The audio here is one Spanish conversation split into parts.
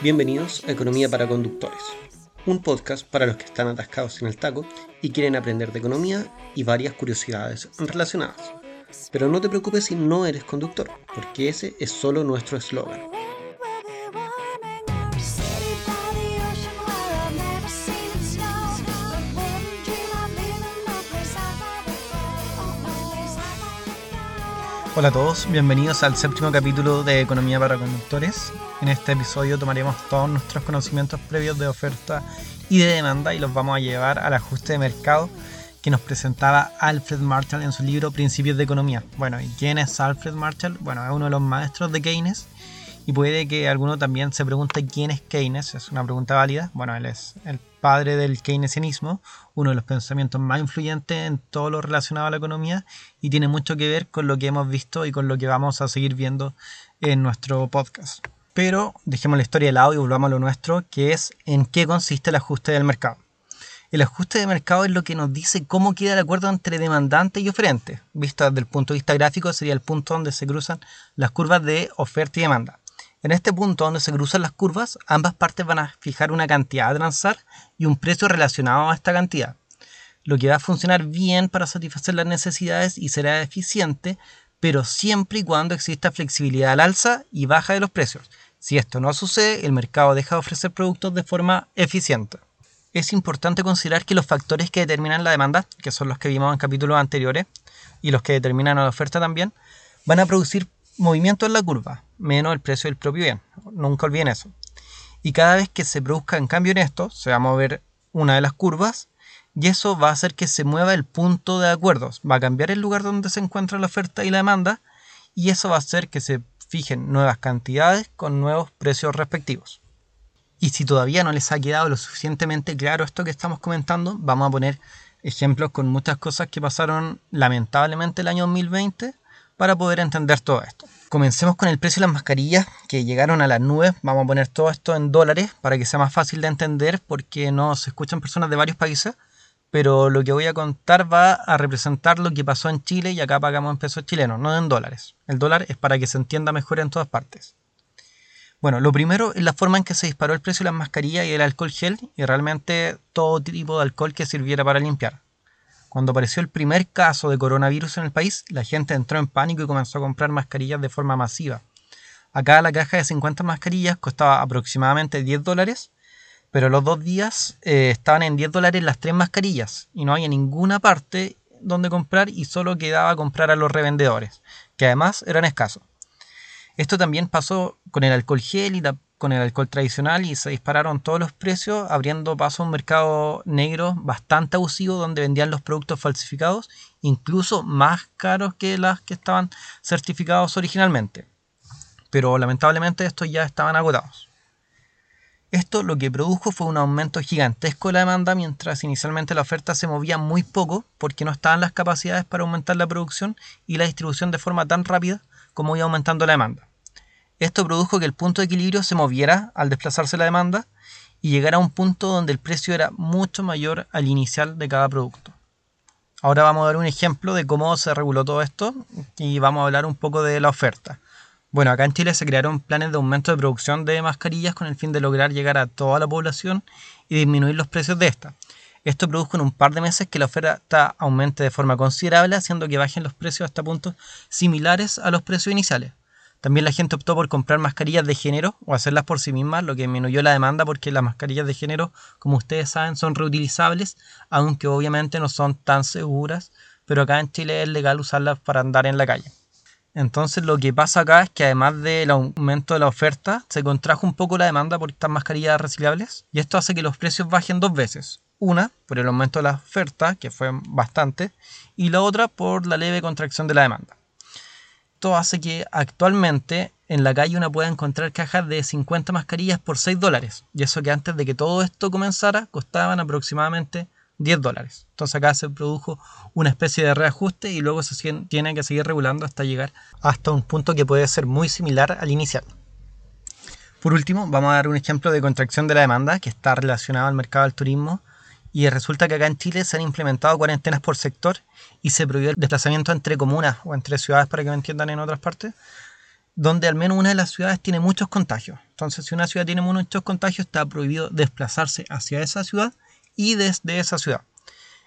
Bienvenidos a Economía para Conductores, un podcast para los que están atascados en el taco y quieren aprender de economía y varias curiosidades relacionadas. Pero no te preocupes si no eres conductor, porque ese es solo nuestro eslogan. Hola a todos, bienvenidos al séptimo capítulo de Economía para Conductores. En este episodio tomaremos todos nuestros conocimientos previos de oferta y de demanda y los vamos a llevar al ajuste de mercado que nos presentaba Alfred Marshall en su libro Principios de Economía. Bueno, ¿y quién es Alfred Marshall? Bueno, es uno de los maestros de Keynes y puede que alguno también se pregunte quién es Keynes, es una pregunta válida. Bueno, él es el padre del keynesianismo, uno de los pensamientos más influyentes en todo lo relacionado a la economía y tiene mucho que ver con lo que hemos visto y con lo que vamos a seguir viendo en nuestro podcast. Pero dejemos la historia de lado y volvamos a lo nuestro, que es en qué consiste el ajuste del mercado. El ajuste de mercado es lo que nos dice cómo queda el acuerdo entre demandante y oferente. Visto desde el punto de vista gráfico, sería el punto donde se cruzan las curvas de oferta y demanda. En este punto donde se cruzan las curvas, ambas partes van a fijar una cantidad a transar y un precio relacionado a esta cantidad, lo que va a funcionar bien para satisfacer las necesidades y será eficiente, pero siempre y cuando exista flexibilidad al alza y baja de los precios. Si esto no sucede, el mercado deja de ofrecer productos de forma eficiente. Es importante considerar que los factores que determinan la demanda, que son los que vimos en capítulos anteriores, y los que determinan la oferta también, van a producir movimiento en la curva, menos el precio del propio bien. Nunca olviden eso. Y cada vez que se produzca un cambio en esto, se va a mover una de las curvas y eso va a hacer que se mueva el punto de acuerdos. Va a cambiar el lugar donde se encuentra la oferta y la demanda y eso va a hacer que se fijen nuevas cantidades con nuevos precios respectivos. Y si todavía no les ha quedado lo suficientemente claro esto que estamos comentando, vamos a poner ejemplos con muchas cosas que pasaron lamentablemente el año 2020 para poder entender todo esto. Comencemos con el precio de las mascarillas que llegaron a las nubes. Vamos a poner todo esto en dólares para que sea más fácil de entender porque no se escuchan personas de varios países. Pero lo que voy a contar va a representar lo que pasó en Chile y acá pagamos en pesos chilenos, no en dólares. El dólar es para que se entienda mejor en todas partes. Bueno, lo primero es la forma en que se disparó el precio de las mascarillas y el alcohol gel y realmente todo tipo de alcohol que sirviera para limpiar. Cuando apareció el primer caso de coronavirus en el país, la gente entró en pánico y comenzó a comprar mascarillas de forma masiva. Acá la caja de 50 mascarillas costaba aproximadamente 10 dólares, pero los dos días eh, estaban en 10 dólares las tres mascarillas y no había ninguna parte donde comprar y solo quedaba comprar a los revendedores, que además eran escasos. Esto también pasó con el alcohol gel y con el alcohol tradicional y se dispararon todos los precios, abriendo paso a un mercado negro bastante abusivo donde vendían los productos falsificados, incluso más caros que las que estaban certificados originalmente. Pero lamentablemente estos ya estaban agotados. Esto lo que produjo fue un aumento gigantesco de la demanda, mientras inicialmente la oferta se movía muy poco porque no estaban las capacidades para aumentar la producción y la distribución de forma tan rápida como iba aumentando la demanda. Esto produjo que el punto de equilibrio se moviera al desplazarse la demanda y llegara a un punto donde el precio era mucho mayor al inicial de cada producto. Ahora vamos a dar un ejemplo de cómo se reguló todo esto y vamos a hablar un poco de la oferta. Bueno, acá en Chile se crearon planes de aumento de producción de mascarillas con el fin de lograr llegar a toda la población y disminuir los precios de estas. Esto produjo en un par de meses que la oferta aumente de forma considerable, haciendo que bajen los precios hasta puntos similares a los precios iniciales. También la gente optó por comprar mascarillas de género o hacerlas por sí mismas, lo que disminuyó la demanda porque las mascarillas de género, como ustedes saben, son reutilizables, aunque obviamente no son tan seguras, pero acá en Chile es legal usarlas para andar en la calle. Entonces lo que pasa acá es que además del aumento de la oferta, se contrajo un poco la demanda por estas mascarillas reciclables y esto hace que los precios bajen dos veces. Una, por el aumento de la oferta, que fue bastante, y la otra por la leve contracción de la demanda. Esto hace que actualmente en la calle uno pueda encontrar cajas de 50 mascarillas por 6 dólares. Y eso que antes de que todo esto comenzara costaban aproximadamente 10 dólares. Entonces acá se produjo una especie de reajuste y luego se tiene que seguir regulando hasta llegar hasta un punto que puede ser muy similar al inicial. Por último, vamos a dar un ejemplo de contracción de la demanda que está relacionado al mercado del turismo y resulta que acá en Chile se han implementado cuarentenas por sector y se prohibió el desplazamiento entre comunas o entre ciudades, para que me entiendan en otras partes. donde al menos una de las ciudades tiene muchos contagios. Entonces, si una ciudad tiene muchos contagios, está prohibido desplazarse hacia esa ciudad y desde esa ciudad.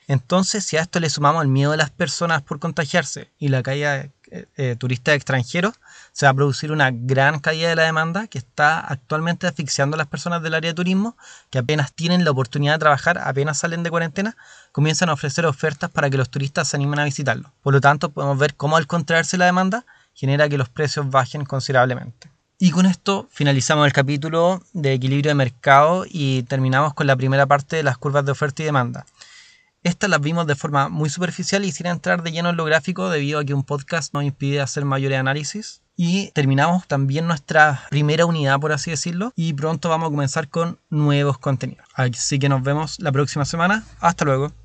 Entonces, si a esto le sumamos el miedo de las personas por contagiarse y la caída eh, eh, turistas extranjeros, se va a producir una gran caída de la demanda que está actualmente asfixiando a las personas del área de turismo que apenas tienen la oportunidad de trabajar, apenas salen de cuarentena, comienzan a ofrecer ofertas para que los turistas se animen a visitarlo. Por lo tanto, podemos ver cómo al contraerse la demanda, genera que los precios bajen considerablemente. Y con esto finalizamos el capítulo de equilibrio de mercado y terminamos con la primera parte de las curvas de oferta y demanda. Estas las vimos de forma muy superficial y sin entrar de lleno en lo gráfico debido a que un podcast nos impide hacer mayores análisis. Y terminamos también nuestra primera unidad, por así decirlo, y pronto vamos a comenzar con nuevos contenidos. Así que nos vemos la próxima semana. Hasta luego.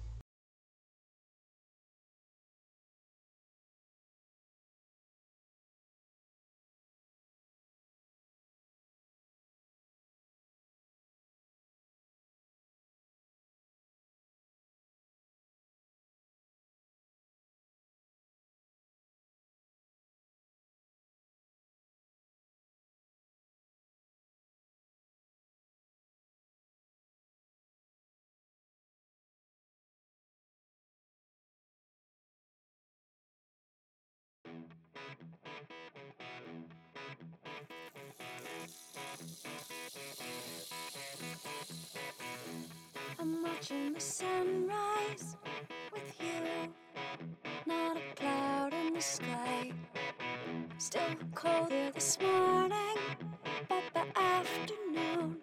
I'm watching the sunrise with you. Not a cloud in the sky. Still cold here this morning, but the afternoon